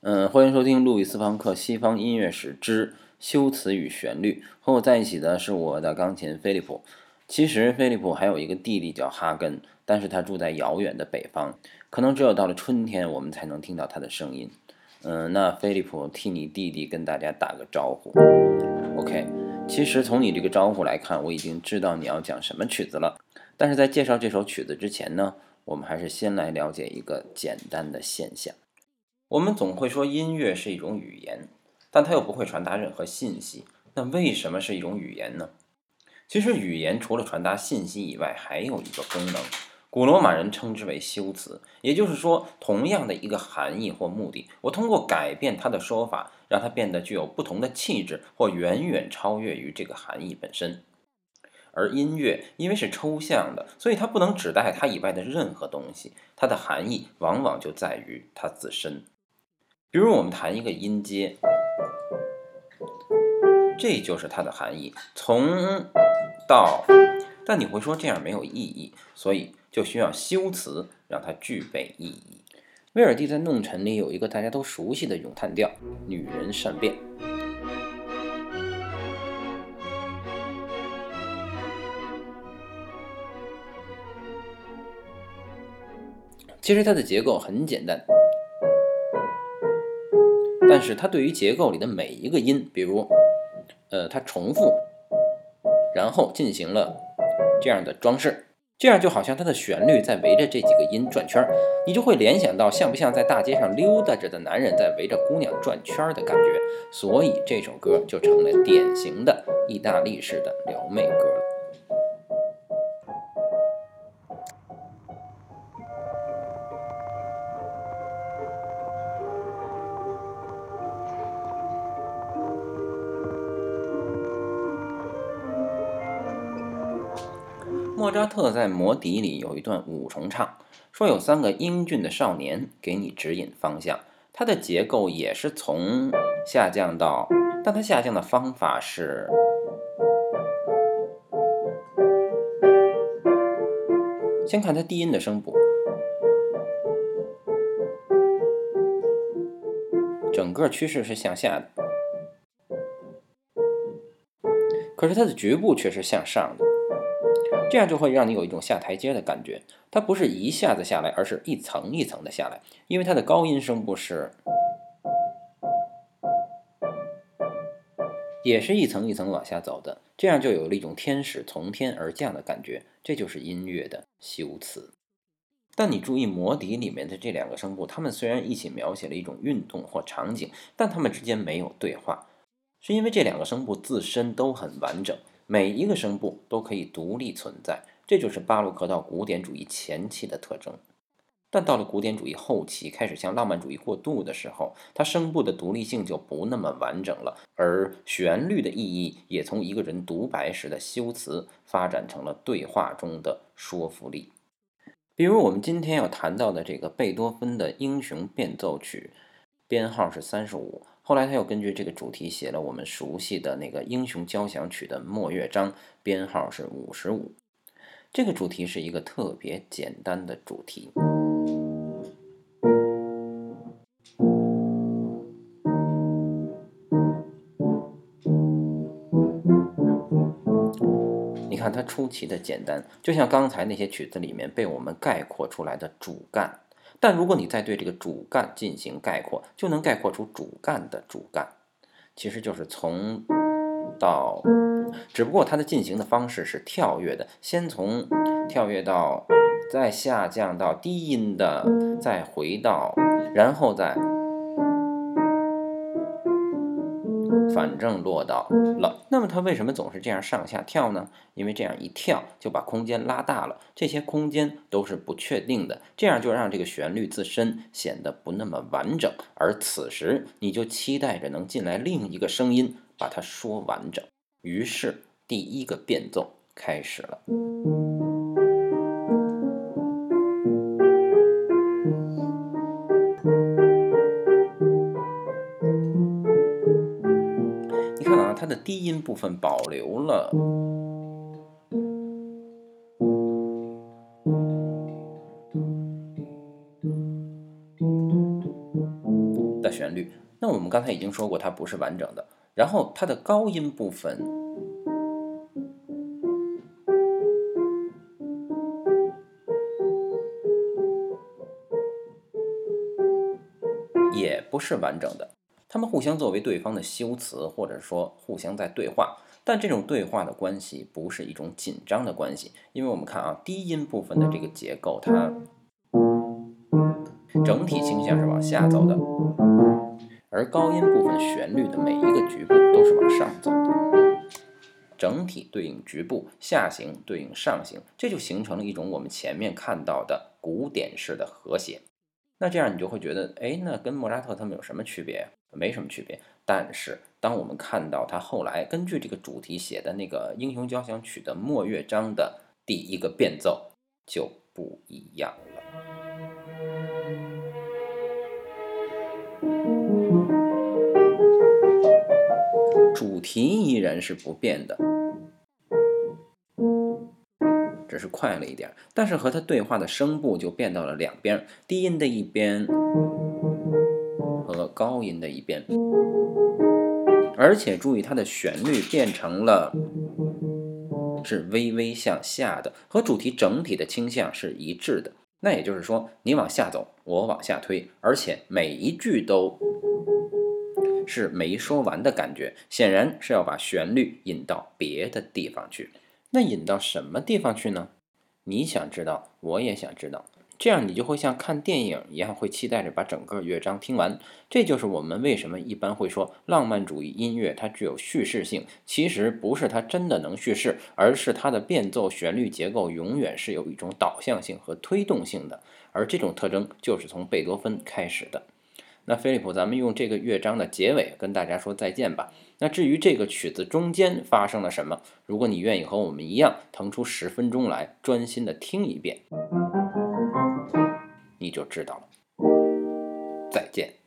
嗯，欢迎收听路易斯·方克《西方音乐史之修辞与旋律》。和我在一起的是我的钢琴菲利普。其实菲利普还有一个弟弟叫哈根，但是他住在遥远的北方，可能只有到了春天我们才能听到他的声音。嗯，那菲利普替你弟弟跟大家打个招呼。OK，其实从你这个招呼来看，我已经知道你要讲什么曲子了。但是在介绍这首曲子之前呢？我们还是先来了解一个简单的现象。我们总会说音乐是一种语言，但它又不会传达任何信息。那为什么是一种语言呢？其实语言除了传达信息以外，还有一个功能，古罗马人称之为修辞。也就是说，同样的一个含义或目的，我通过改变它的说法，让它变得具有不同的气质，或远远超越于这个含义本身。而音乐因为是抽象的，所以它不能指代它以外的任何东西，它的含义往往就在于它自身。比如我们弹一个音阶，这就是它的含义，从到。但你会说这样没有意义，所以就需要修辞让它具备意义。威尔第在《弄臣》里有一个大家都熟悉的咏叹调：“女人善变。”其实它的结构很简单，但是它对于结构里的每一个音，比如，呃，它重复，然后进行了这样的装饰，这样就好像它的旋律在围着这几个音转圈儿，你就会联想到像不像在大街上溜达着的男人在围着姑娘转圈儿的感觉，所以这首歌就成了典型的意大利式的撩妹歌了。莫扎特在《魔笛》里有一段五重唱，说有三个英俊的少年给你指引方向。它的结构也是从下降到，但它下降的方法是，先看它低音的声部，整个趋势是向下的，可是它的局部却是向上的。这样就会让你有一种下台阶的感觉，它不是一下子下来，而是一层一层的下来，因为它的高音声部是，也是一层一层往下走的，这样就有了一种天使从天而降的感觉，这就是音乐的修辞。但你注意，《魔笛》里面的这两个声部，它们虽然一起描写了一种运动或场景，但它们之间没有对话，是因为这两个声部自身都很完整。每一个声部都可以独立存在，这就是巴洛克到古典主义前期的特征。但到了古典主义后期，开始向浪漫主义过渡的时候，它声部的独立性就不那么完整了，而旋律的意义也从一个人独白时的修辞发展成了对话中的说服力。比如我们今天要谈到的这个贝多芬的《英雄变奏曲》，编号是三十五。后来他又根据这个主题写了我们熟悉的那个《英雄交响曲》的末乐章，编号是五十五。这个主题是一个特别简单的主题。你看它出奇的简单，就像刚才那些曲子里面被我们概括出来的主干。但如果你再对这个主干进行概括，就能概括出主干的主干，其实就是从到，只不过它的进行的方式是跳跃的，先从跳跃到，再下降到低音的，再回到，然后再。反正落到了，那么它为什么总是这样上下跳呢？因为这样一跳就把空间拉大了，这些空间都是不确定的，这样就让这个旋律自身显得不那么完整，而此时你就期待着能进来另一个声音把它说完整，于是第一个变奏开始了。看啊它的低音部分保留了的旋律。那我们刚才已经说过，它不是完整的。然后它的高音部分也不是完整的。他们互相作为对方的修辞，或者说互相在对话。但这种对话的关系不是一种紧张的关系，因为我们看啊，低音部分的这个结构，它整体倾向是往下走的，而高音部分旋律的每一个局部都是往上走的，整体对应局部，下行对应上行，这就形成了一种我们前面看到的古典式的和谐。那这样你就会觉得，哎，那跟莫扎特他们有什么区别？没什么区别。但是，当我们看到他后来根据这个主题写的那个《英雄交响曲》的末乐章的第一个变奏，就不一样了。主题依然是不变的。只是快了一点，但是和他对话的声部就变到了两边，低音的一边高音的一边，而且注意它的旋律变成了是微微向下的，和主题整体的倾向是一致的。那也就是说，你往下走，我往下推，而且每一句都是没说完的感觉，显然是要把旋律引到别的地方去。那引到什么地方去呢？你想知道，我也想知道，这样你就会像看电影一样，会期待着把整个乐章听完。这就是我们为什么一般会说浪漫主义音乐它具有叙事性。其实不是它真的能叙事，而是它的变奏旋律结构永远是有一种导向性和推动性的，而这种特征就是从贝多芬开始的。那菲利普，咱们用这个乐章的结尾跟大家说再见吧。那至于这个曲子中间发生了什么，如果你愿意和我们一样腾出十分钟来专心的听一遍，你就知道了。再见。